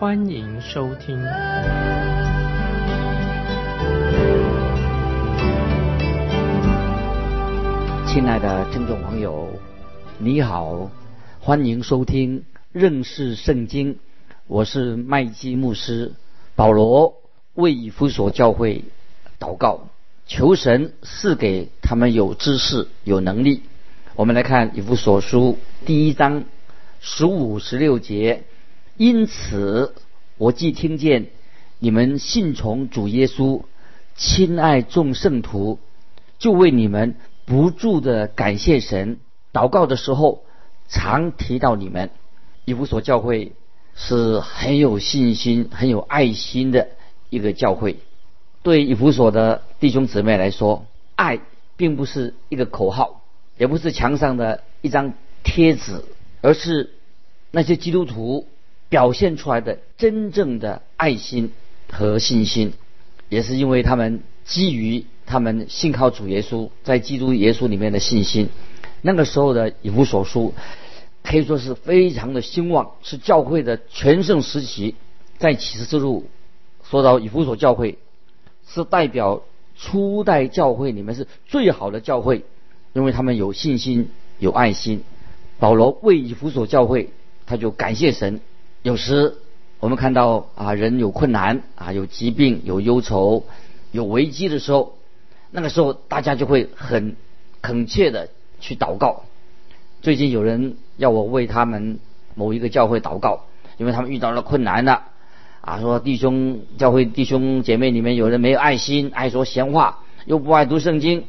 欢迎收听。亲爱的听众朋友，你好，欢迎收听认识圣经。我是麦基牧师。保罗为以弗所教会祷告，求神赐给他们有知识、有能力。我们来看以弗所书第一章十五、十六节。因此，我既听见你们信从主耶稣，亲爱众圣徒，就为你们。不住的感谢神，祷告的时候常提到你们。以弗所教会是很有信心、很有爱心的一个教会。对以弗所的弟兄姊妹来说，爱并不是一个口号，也不是墙上的一张贴纸，而是那些基督徒表现出来的真正的爱心和信心，也是因为他们基于。他们信靠主耶稣，在基督耶稣里面的信心，那个时候的以弗所书可以说是非常的兴旺，是教会的全盛时期。在启示之路说到以弗所教会，是代表初代教会里面是最好的教会，因为他们有信心、有爱心。保罗为以弗所教会，他就感谢神。有时我们看到啊，人有困难啊，有疾病、有忧愁、有危机的时候。那个时候，大家就会很恳切的去祷告。最近有人要我为他们某一个教会祷告，因为他们遇到了困难了。啊，说弟兄教会弟兄姐妹里面有人没有爱心，爱说闲话，又不爱读圣经。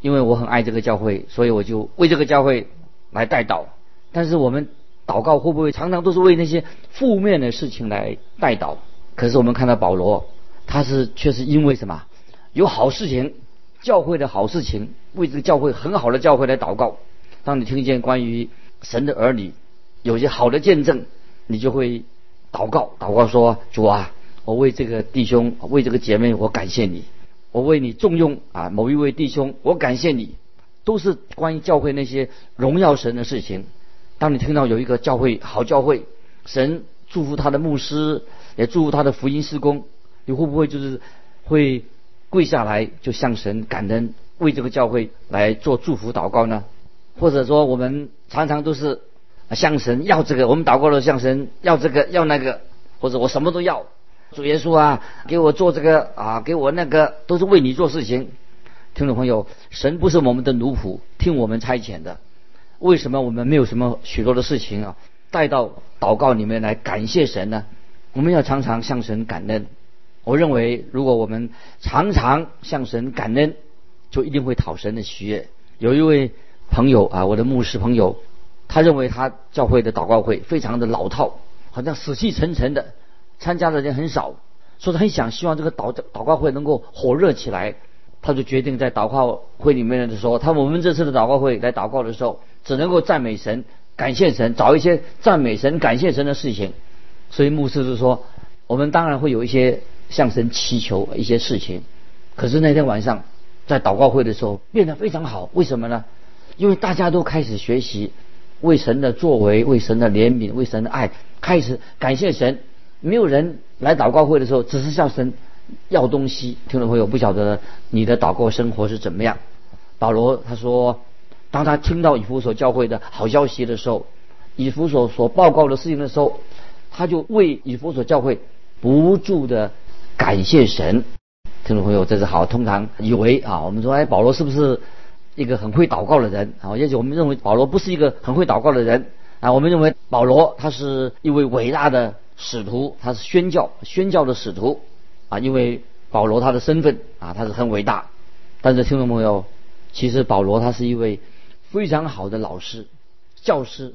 因为我很爱这个教会，所以我就为这个教会来代祷。但是我们祷告会不会常常都是为那些负面的事情来代祷？可是我们看到保罗，他是却是因为什么？有好事情。教会的好事情，为这个教会很好的教会来祷告。当你听见关于神的儿女有些好的见证，你就会祷告，祷告说：“主啊，我为这个弟兄，为这个姐妹，我感谢你。我为你重用啊，某一位弟兄，我感谢你。”都是关于教会那些荣耀神的事情。当你听到有一个教会好教会，神祝福他的牧师，也祝福他的福音施工，你会不会就是会？跪下来就向神感恩，为这个教会来做祝福祷告呢？或者说，我们常常都是向神要这个，我们祷告了向神要这个要那个，或者我什么都要，主耶稣啊，给我做这个啊，给我那个，都是为你做事情。听众朋友，神不是我们的奴仆，听我们差遣的。为什么我们没有什么许多的事情啊，带到祷告里面来感谢神呢？我们要常常向神感恩。我认为，如果我们常常向神感恩，就一定会讨神的喜悦。有一位朋友啊，我的牧师朋友，他认为他教会的祷告会非常的老套，好像死气沉沉的，参加的人很少，说他很想希望这个祷祷告会能够火热起来。他就决定在祷告会里面的时候，他我们这次的祷告会来祷告的时候，只能够赞美神、感谢神，找一些赞美神、感谢神的事情。所以牧师就说，我们当然会有一些。向神祈求一些事情，可是那天晚上在祷告会的时候变得非常好。为什么呢？因为大家都开始学习为神的作为、为神的怜悯、为神的爱，开始感谢神。没有人来祷告会的时候只是向神要东西。听众朋友，不晓得你的祷告生活是怎么样？保罗他说，当他听到以弗所教会的好消息的时候，以弗所所报告的事情的时候，他就为以弗所教会不住的。感谢神，听众朋友，这是好。通常以为啊，我们说，哎，保罗是不是一个很会祷告的人啊？也许我们认为保罗不是一个很会祷告的人啊。我们认为保罗他是一位伟大的使徒，他是宣教宣教的使徒啊。因为保罗他的身份啊，他是很伟大。但是听众朋友，其实保罗他是一位非常好的老师、教师。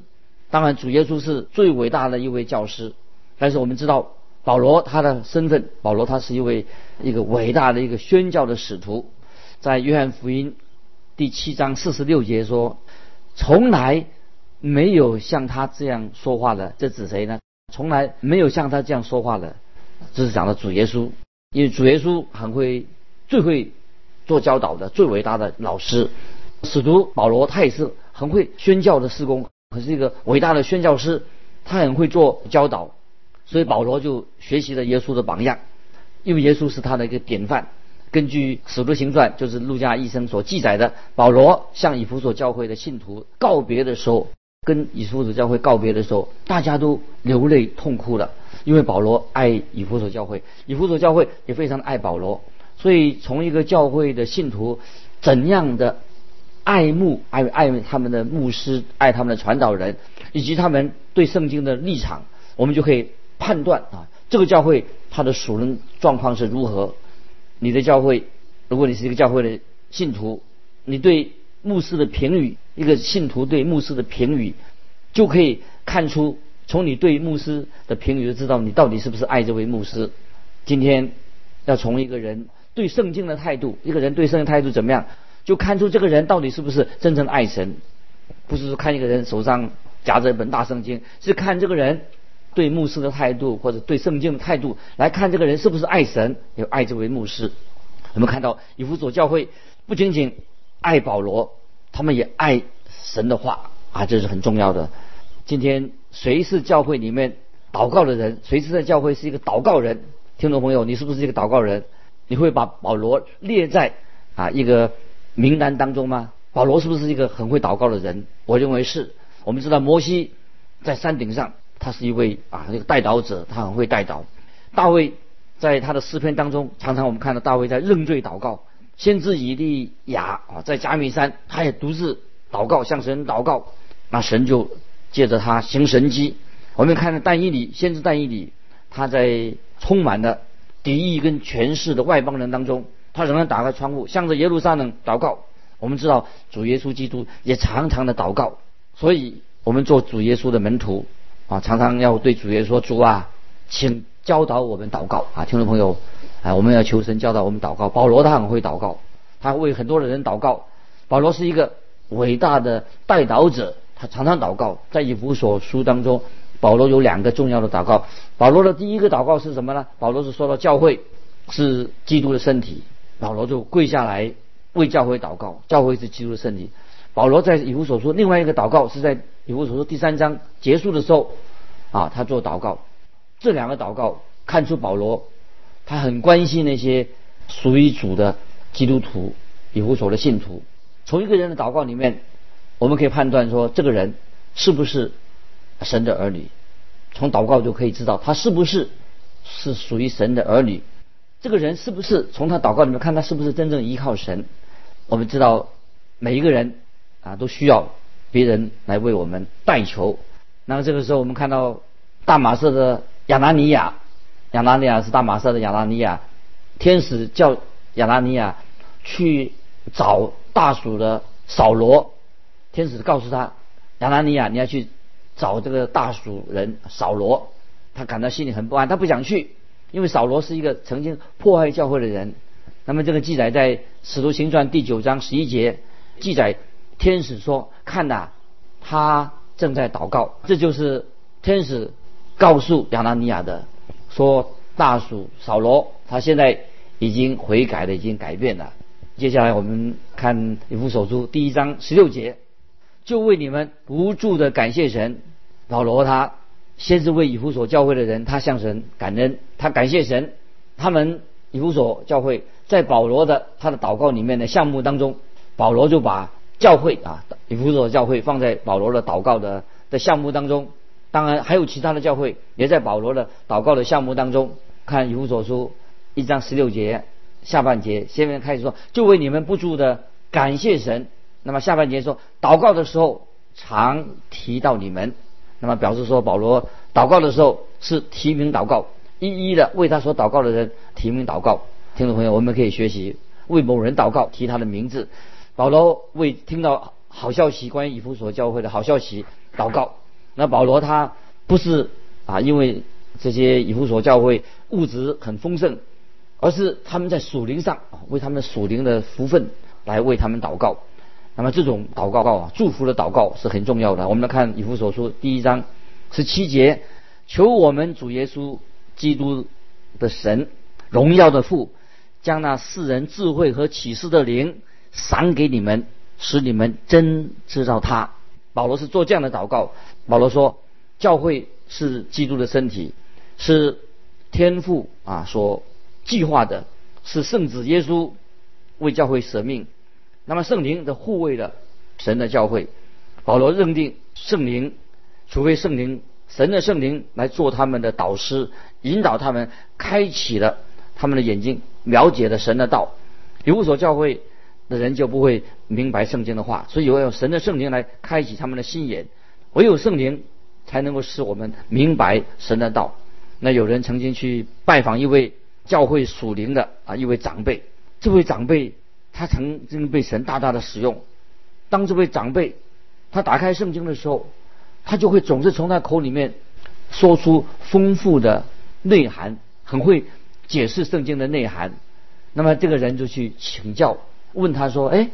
当然，主耶稣是最伟大的一位教师。但是我们知道。保罗他的身份，保罗他是一位一个伟大的一个宣教的使徒，在约翰福音第七章四十六节说，从来没有像他这样说话的，这指谁呢？从来没有像他这样说话的，这是讲的主耶稣，因为主耶稣很会最会做教导的，最伟大的老师。使徒保罗他也是很会宣教的施工，可是一个伟大的宣教师，他很会做教导。所以保罗就学习了耶稣的榜样，因为耶稣是他的一个典范。根据《使徒行传》，就是路加医生所记载的，保罗向以弗所教会的信徒告别的时候，跟以弗所教会告别的时候，大家都流泪痛哭了，因为保罗爱以弗所教会，以弗所教会也非常的爱保罗。所以从一个教会的信徒怎样的爱慕、爱爱他们的牧师、爱他们的传导人，以及他们对圣经的立场，我们就可以。判断啊，这个教会它的属灵状况是如何？你的教会，如果你是一个教会的信徒，你对牧师的评语，一个信徒对牧师的评语，就可以看出，从你对牧师的评语就知道你到底是不是爱这位牧师。今天要从一个人对圣经的态度，一个人对圣经态度怎么样，就看出这个人到底是不是真正爱神。不是说看一个人手上夹着一本大圣经，是看这个人。对牧师的态度，或者对圣经的态度来看，这个人是不是爱神，有爱这位牧师。我们看到以弗所教会不仅仅爱保罗，他们也爱神的话啊，这是很重要的。今天谁是教会里面祷告的人？谁是在教会是一个祷告人？听众朋友，你是不是一个祷告人？你会把保罗列在啊一个名单当中吗？保罗是不是一个很会祷告的人？我认为是。我们知道摩西在山顶上。他是一位啊，那个带导者，他很会带导。大卫在他的诗篇当中，常常我们看到大卫在认罪祷告。先知以利亚啊，在加米山，他也独自祷告，向神祷告，那神就借着他行神迹。我们看到但以理，先知但以理，他在充满了敌意跟权势的外邦人当中，他仍然打开窗户，向着耶路撒冷祷告。我们知道主耶稣基督也常常的祷告，所以我们做主耶稣的门徒。啊，常常要对主耶稣说：“主啊，请教导我们祷告啊！”听众朋友，啊，我们要求神教导我们祷告。保罗他很会祷告，他为很多的人祷告。保罗是一个伟大的代祷者，他常常祷告。在以弗所书当中，保罗有两个重要的祷告。保罗的第一个祷告是什么呢？保罗是说到教会是基督的身体，保罗就跪下来为教会祷告。教会是基督的身体。保罗在以弗所书另外一个祷告是在以弗所书第三章结束的时候，啊，他做祷告。这两个祷告看出保罗他很关心那些属于主的基督徒、以弗所的信徒。从一个人的祷告里面，我们可以判断说这个人是不是神的儿女。从祷告就可以知道他是不是是属于神的儿女。这个人是不是从他祷告里面看他是不是真正依靠神？我们知道每一个人。啊，都需要别人来为我们代求。那么这个时候，我们看到大马色的亚拿尼亚，亚拿尼亚是大马色的亚拿尼亚，天使叫亚拿尼亚去找大鼠的扫罗。天使告诉他，亚拿尼亚，你要去找这个大鼠人扫罗。他感到心里很不安，他不想去，因为扫罗是一个曾经破坏教会的人。那么这个记载在《使徒行传》第九章十一节记载。天使说：“看呐，他正在祷告。”这就是天使告诉亚拿尼亚的，说大鼠扫罗他现在已经悔改了，已经改变了。接下来我们看以弗所书第一章十六节，就为你们不住的感谢神。保罗他先是为以弗所教会的人，他向神感恩，他感谢神。他们以弗所教会在保罗的他的祷告里面的项目当中，保罗就把。教会啊，以弗所教会放在保罗的祷告的的项目当中，当然还有其他的教会也在保罗的祷告的项目当中。看以弗所书一章十六节下半节，下面开始说，就为你们不住的感谢神。那么下半节说，祷告的时候常提到你们，那么表示说保罗祷告的时候是提名祷告，一一的为他所祷告的人提名祷告。听众朋友，我们可以学习为某人祷告，提他的名字。保罗为听到好消息，关于以弗所教会的好消息祷告。那保罗他不是啊，因为这些以弗所教会物质很丰盛，而是他们在属灵上，为他们属灵的福分来为他们祷告。那么这种祷告啊，祝福的祷告是很重要的。我们来看以弗所书第一章十七节：求我们主耶稣基督的神荣耀的父，将那世人智慧和启示的灵赏给你们，使你们真知道他。保罗是做这样的祷告。保罗说，教会是基督的身体，是天父啊所计划的，是圣子耶稣为教会舍命。那么圣灵的护卫了神的教会，保罗认定圣灵，除非圣灵神的圣灵来做他们的导师，引导他们，开启了他们的眼睛，了解了神的道，有所教会的人就不会明白圣经的话，所以要有神的圣灵来开启他们的心眼，唯有圣灵才能够使我们明白神的道。那有人曾经去拜访一位教会属灵的啊一位长辈，这位长辈。他曾经被神大大的使用。当这位长辈他打开圣经的时候，他就会总是从他口里面说出丰富的内涵，很会解释圣经的内涵。那么这个人就去请教，问他说：“哎，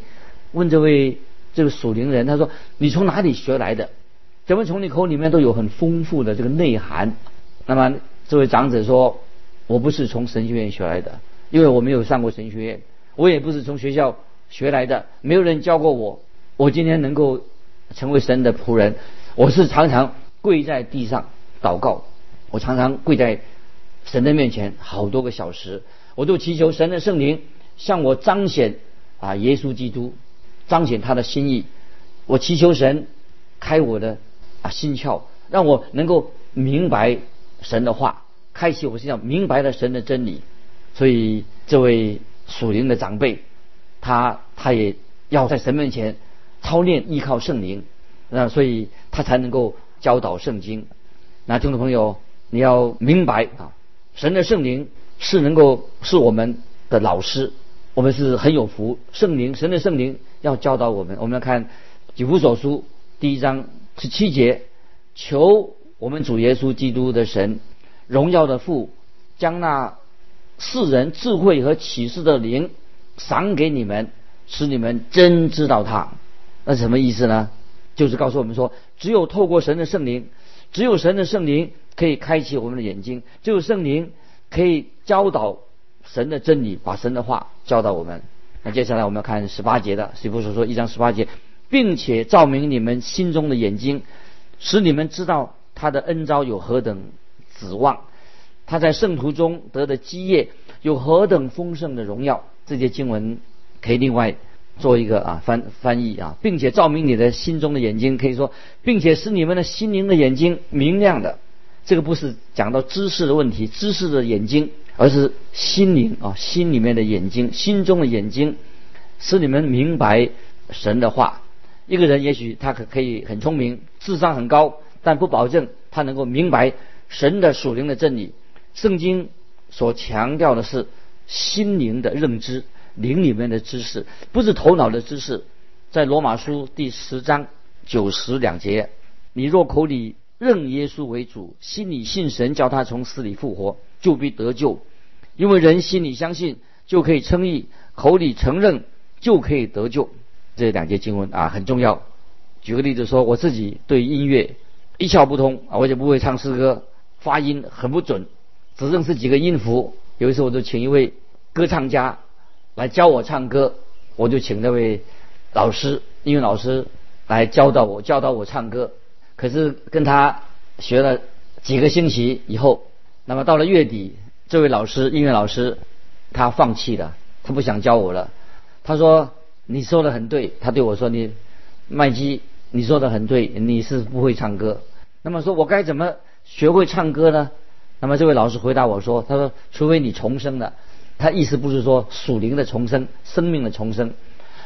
问这位这个属灵人，他说你从哪里学来的？怎么从你口里面都有很丰富的这个内涵？”那么这位长者说：“我不是从神学院学来的，因为我没有上过神学院。”我也不是从学校学来的，没有人教过我。我今天能够成为神的仆人，我是常常跪在地上祷告，我常常跪在神的面前好多个小时，我都祈求神的圣灵向我彰显啊耶稣基督，彰显他的心意。我祈求神开我的啊心窍，让我能够明白神的话，开启我心上明白了神的真理。所以这位。属灵的长辈，他他也要在神面前操练依靠圣灵，那所以他才能够教导圣经。那听众朋友，你要明白啊，神的圣灵是能够是我们的老师，我们是很有福。圣灵，神的圣灵要教导我们。我们来看《几福所书》第一章十七节：求我们主耶稣基督的神，荣耀的父，将那。世人智慧和启示的灵赏给你们，使你们真知道他。那什么意思呢？就是告诉我们说，只有透过神的圣灵，只有神的圣灵可以开启我们的眼睛，只有圣灵可以教导神的真理，把神的话教导我们。那接下来我们要看十八节的，师父所说一章十八节，并且照明你们心中的眼睛，使你们知道他的恩招有何等指望。他在圣徒中得的基业有何等丰盛的荣耀？这些经文可以另外做一个啊翻翻译啊，并且照明你的心中的眼睛，可以说，并且使你们的心灵的眼睛明亮的。这个不是讲到知识的问题，知识的眼睛，而是心灵啊，心里面的眼睛，心中的眼睛，使你们明白神的话。一个人也许他可可以很聪明，智商很高，但不保证他能够明白神的属灵的真理。圣经所强调的是心灵的认知，灵里面的知识，不是头脑的知识。在罗马书第十章九十两节，你若口里认耶稣为主，心里信神叫他从死里复活，就必得救。因为人心里相信就可以称义，口里承认就可以得救。这两节经文啊很重要。举个例子说，我自己对音乐一窍不通啊，我就不会唱诗歌，发音很不准。只认识几个音符，有一次我就请一位歌唱家来教我唱歌，我就请那位老师，音乐老师来教导我，教导我唱歌。可是跟他学了几个星期以后，那么到了月底，这位老师，音乐老师，他放弃了，他不想教我了。他说：“你说的很对。”他对我说：“你麦基，你说的很对，你是不会唱歌。那么说我该怎么学会唱歌呢？”那么这位老师回答我说：“他说，除非你重生了，他意思不是说属灵的重生、生命的重生，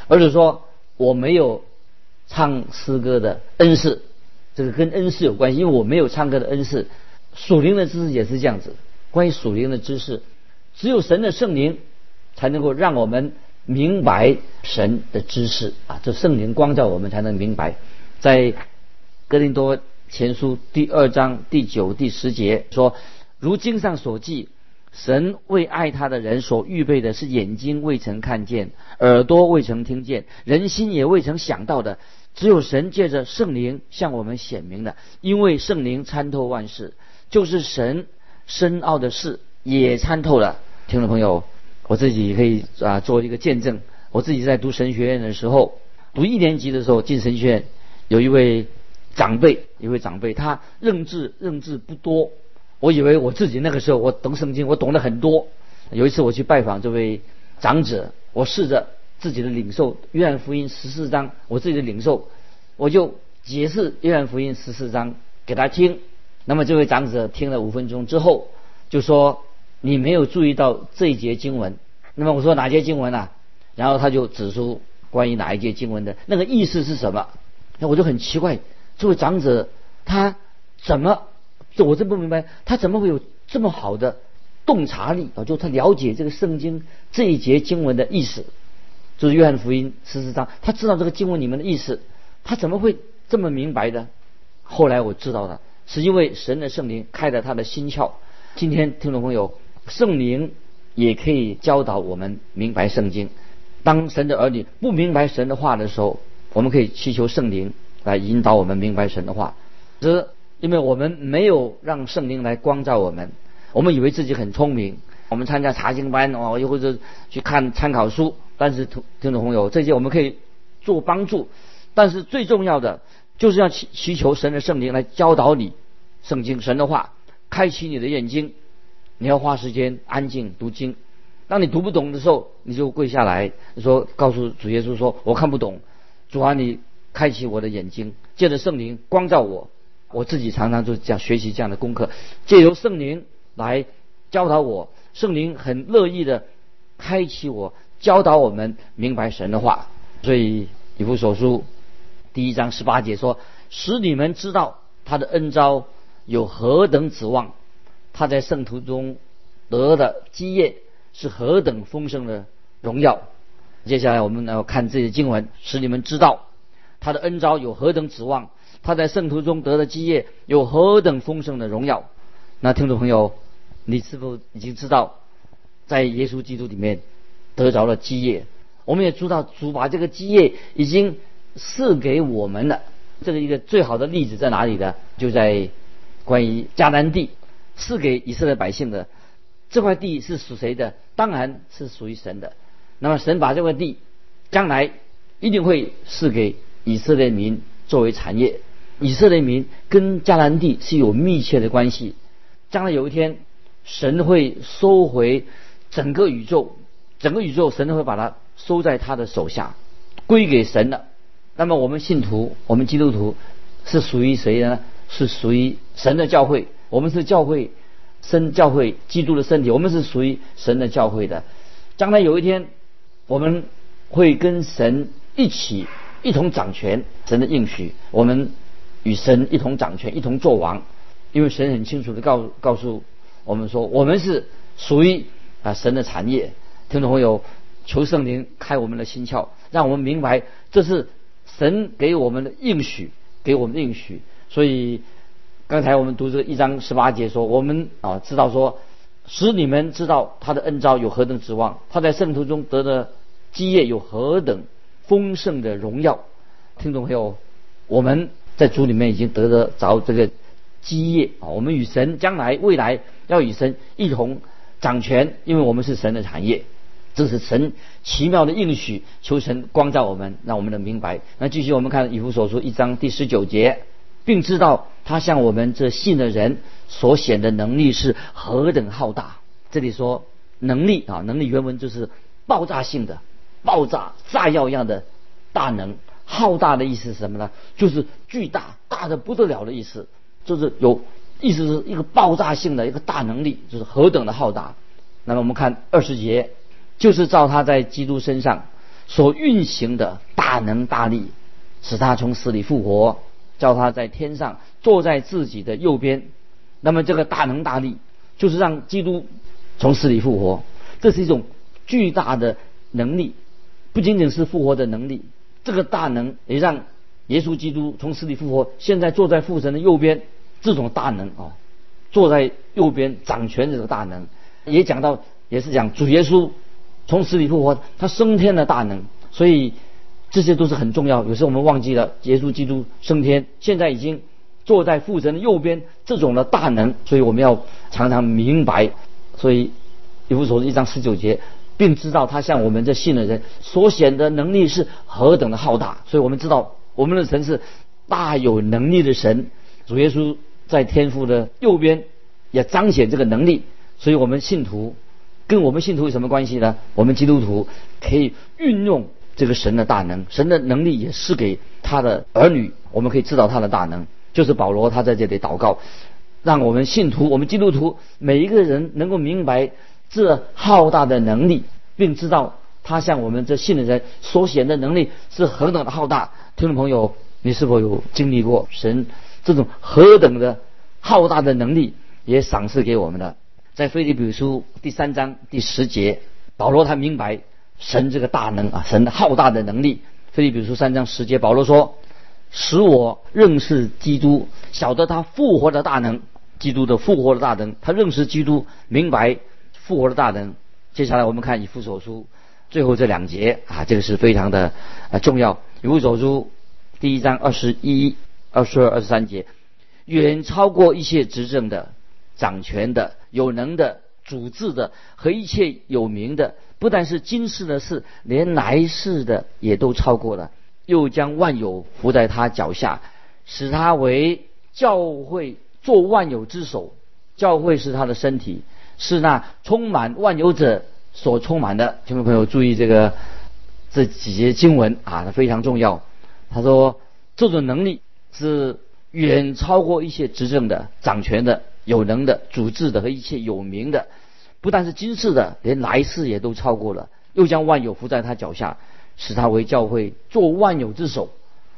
而是说我没有唱诗歌的恩赐，这个跟恩赐有关系，因为我没有唱歌的恩赐。属灵的知识也是这样子，关于属灵的知识，只有神的圣灵才能够让我们明白神的知识啊，这圣灵光照我们才能明白。在哥林多前书第二章第九、第十节说。”如经上所记，神为爱他的人所预备的是眼睛未曾看见，耳朵未曾听见，人心也未曾想到的，只有神借着圣灵向我们显明的。因为圣灵参透万事，就是神深奥的事也参透了。听众朋友，我自己可以啊做一个见证。我自己在读神学院的时候，读一年级的时候进神学院，有一位长辈，一位长辈，他认字认字不多。我以为我自己那个时候我懂圣经，我懂得很多。有一次我去拜访这位长者，我试着自己的领受约翰福音十四章，我自己的领受，我就解释约翰福音十四章给他听。那么这位长者听了五分钟之后，就说：“你没有注意到这一节经文。”那么我说哪节经文啊？然后他就指出关于哪一节经文的那个意思是什么？那我就很奇怪，这位长者他怎么？我真不明白，他怎么会有这么好的洞察力啊？就他了解这个圣经这一节经文的意思，就是约翰福音十四章，他知道这个经文里面的意思，他怎么会这么明白的？后来我知道了，是因为神的圣灵开了他的心窍。今天听众朋友，圣灵也可以教导我们明白圣经。当神的儿女不明白神的话的时候，我们可以祈求圣灵来引导我们明白神的话。这因为我们没有让圣灵来光照我们，我们以为自己很聪明，我们参加查经班哦，又或者去看参考书。但是听听众朋友，这些我们可以做帮助，但是最重要的就是要祈祈求神的圣灵来教导你圣经神的话，开启你的眼睛。你要花时间安静读经。当你读不懂的时候，你就跪下来说，告诉主耶稣说：“我看不懂，主啊，你开启我的眼睛，借着圣灵光照我。”我自己常常就这样学习这样的功课，借由圣灵来教导我，圣灵很乐意的开启我，教导我们明白神的话。所以以弗所书第一章十八节说：“使你们知道他的恩招有何等指望，他在圣徒中得的基业是何等丰盛的荣耀。”接下来我们要看这些经文，使你们知道他的恩招有何等指望。他在圣徒中得的基业有何等丰盛的荣耀？那听众朋友，你是否已经知道，在耶稣基督里面得着了基业？我们也知道主把这个基业已经赐给我们了。这个一个最好的例子在哪里呢？就在关于迦南地赐给以色列百姓的这块地是属谁的？当然是属于神的。那么神把这块地将来一定会赐给以色列民作为产业。以色列民跟迦南地是有密切的关系，将来有一天，神会收回整个宇宙，整个宇宙神会把它收在他的手下，归给神的。那么我们信徒，我们基督徒是属于谁的呢？是属于神的教会，我们是教会，生教会基督的身体，我们是属于神的教会的。将来有一天，我们会跟神一起一同掌权，神的应许，我们。与神一同掌权，一同作王，因为神很清楚的告告诉我们说，我们是属于啊神的产业。听众朋友，求圣灵开我们的心窍，让我们明白这是神给我们的应许，给我们的应许。所以刚才我们读这一章十八节说，我们啊知道说，使你们知道他的恩招有何等指望，他在圣徒中得的基业有何等丰盛的荣耀。听众朋友，我们。在主里面已经得得着这个基业啊！我们与神将来未来要与神一同掌权，因为我们是神的产业。这是神奇妙的应许，求神光照我们，让我们能明白。那继续我们看以弗所书一章第十九节，并知道他向我们这信的人所显的能力是何等浩大。这里说能力啊，能力原文就是爆炸性的、爆炸炸药一样的大能。浩大的意思是什么呢？就是巨大，大的不得了的意思，就是有意思是一个爆炸性的一个大能力，就是何等的浩大。那么我们看二十节，就是照他在基督身上所运行的大能大力，使他从死里复活，叫他在天上坐在自己的右边。那么这个大能大力，就是让基督从死里复活，这是一种巨大的能力，不仅仅是复活的能力。这个大能也让耶稣基督从死里复活，现在坐在父神的右边。这种大能啊，坐在右边掌权的这个大能，也讲到也是讲主耶稣从死里复活，他升天的大能，所以这些都是很重要。有时候我们忘记了耶稣基督升天，现在已经坐在父神的右边，这种的大能，所以我们要常常明白。所以以弗所一章十九节，并知道他向我们这信的人所显的能力是何等的浩大。所以我们知道我们的神是大有能力的神，主耶稣在天父的右边也彰显这个能力。所以我们信徒跟我们信徒有什么关系呢？我们基督徒可以运用这个神的大能，神的能力也是给他的儿女，我们可以知道他的大能。就是保罗他在这里祷告。让我们信徒，我们基督徒每一个人能够明白这浩大的能力，并知道他向我们这信的人所显的能力是何等的浩大。听众朋友，你是否有经历过神这种何等的浩大的能力，也赏赐给我们的？在腓立比书第三章第十节，保罗他明白神这个大能啊，神的浩大的能力。腓立比书三章十节，保罗说：“使我认识基督，晓得他复活的大能。”基督的复活的大能，他认识基督，明白复活的大能。接下来我们看以弗所书最后这两节啊，这个是非常的啊重要。以弗所书第一章二十一、二十二、二十三节，远超过一切执政的、掌权的、有能的、主治的和一切有名的，不但是今世的事，连来世的也都超过了。又将万有伏在他脚下，使他为教会。做万有之首，教会是他的身体，是那充满万有者所充满的。听众朋友注意这个这几节经文啊，它非常重要。他说，这种能力是远超过一些执政的、掌权的、有能的、主治的和一切有名的，不但是今世的，连来世也都超过了。又将万有伏在他脚下，使他为教会做万有之首。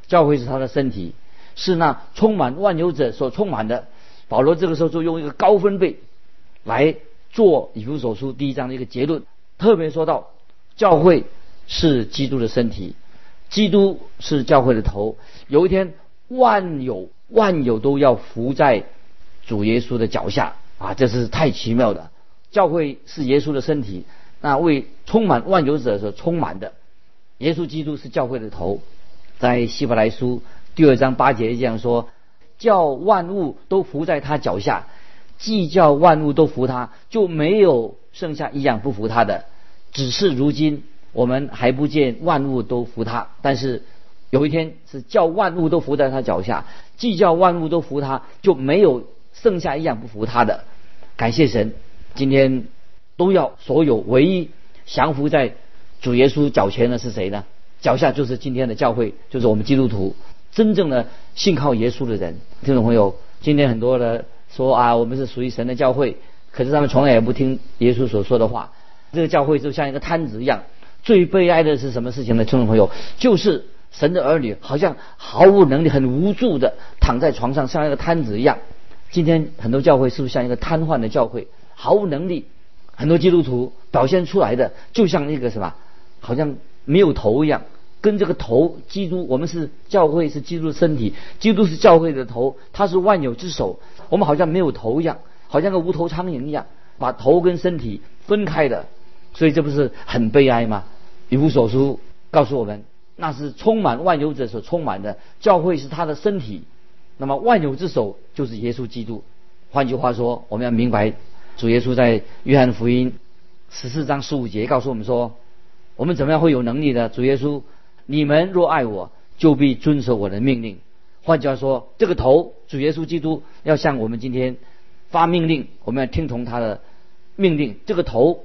教会是他的身体，是那充满万有者所充满的。保罗这个时候就用一个高分贝来做以弗所书第一章的一个结论，特别说到教会是基督的身体，基督是教会的头。有一天，万有万有都要伏在主耶稣的脚下啊！这是太奇妙的。教会是耶稣的身体，那为充满万有者所充满的。耶稣基督是教会的头，在希伯来书第二章八节这样说。叫万物都伏在他脚下，既叫万物都服他，就没有剩下一样不服他的。只是如今我们还不见万物都服他，但是有一天是叫万物都伏在他脚下，既叫万物都服他，就没有剩下一样不服他的。感谢神，今天都要所有唯一降服在主耶稣脚前的是谁呢？脚下就是今天的教会，就是我们基督徒。真正的信靠耶稣的人，听众朋友，今天很多的说啊，我们是属于神的教会，可是他们从来也不听耶稣所说的话。这个教会就像一个摊子一样。最悲哀的是什么事情呢？听众朋友，就是神的儿女好像毫无能力、很无助的躺在床上，像一个摊子一样。今天很多教会是不是像一个瘫痪的教会，毫无能力？很多基督徒表现出来的就像一个什么，好像没有头一样。跟这个头，基督，我们是教会，是基督的身体，基督是教会的头，他是万有之首。我们好像没有头一样，好像个无头苍蝇一样，把头跟身体分开的，所以这不是很悲哀吗？以弗所书告诉我们，那是充满万有者所充满的，教会是他的身体，那么万有之首就是耶稣基督。换句话说，我们要明白，主耶稣在约翰福音十四章十五节告诉我们说，我们怎么样会有能力的？主耶稣。你们若爱我，就必遵守我的命令。换句话说，这个头主耶稣基督要向我们今天发命令，我们要听从他的命令。这个头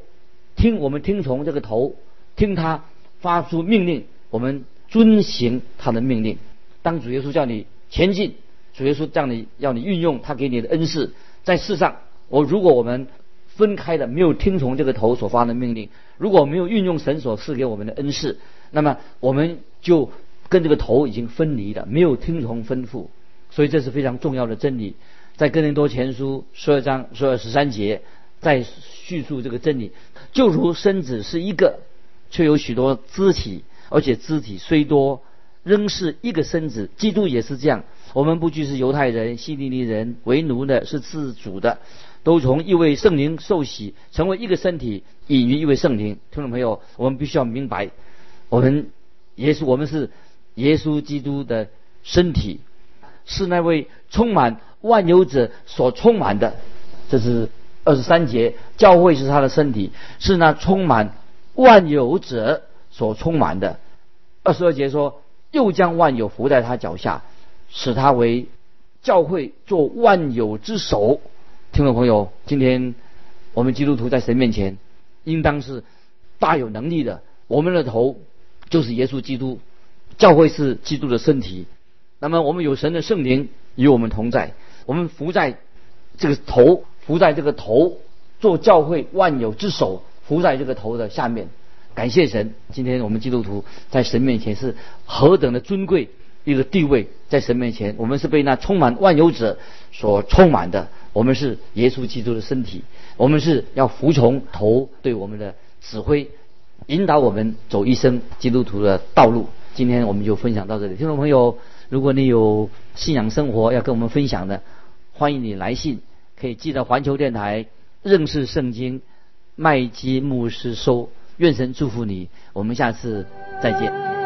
听我们听从这个头，听他发出命令，我们遵行他的命令。当主耶稣叫你前进，主耶稣叫你要你运用他给你的恩赐，在世上，我如果我们分开的没有听从这个头所发的命令，如果没有运用神所赐给我们的恩赐。那么我们就跟这个头已经分离了，没有听从吩咐，所以这是非常重要的真理。在哥林多前书十二章十二十三节，在叙述这个真理，就如身子是一个，却有许多肢体，而且肢体虽多，仍是一个身子。基督也是这样，我们不拘是犹太人、希利尼人，为奴的，是自主的，都从一位圣灵受洗，成为一个身体，隐于一位圣灵。听众朋友，我们必须要明白，我们耶稣，我们是耶稣基督的身体，是那位充满万有者所充满的。这是二十三节，教会是他的身体，是那充满万有者所充满的。二十二节说，又将万有伏在他脚下，使他为教会做万有之首。听众朋友，今天我们基督徒在神面前，应当是大有能力的。我们的头就是耶稣基督，教会是基督的身体。那么我们有神的圣灵与我们同在，我们伏在这个头。伏在这个头，做教会万有之首，伏在这个头的下面。感谢神，今天我们基督徒在神面前是何等的尊贵一个地位，在神面前，我们是被那充满万有者所充满的。我们是耶稣基督的身体，我们是要服从头对我们的指挥，引导我们走一生基督徒的道路。今天我们就分享到这里，听众朋友，如果你有信仰生活要跟我们分享的，欢迎你来信。可以寄到环球电台认识圣经麦基牧师收，愿神祝福你，我们下次再见。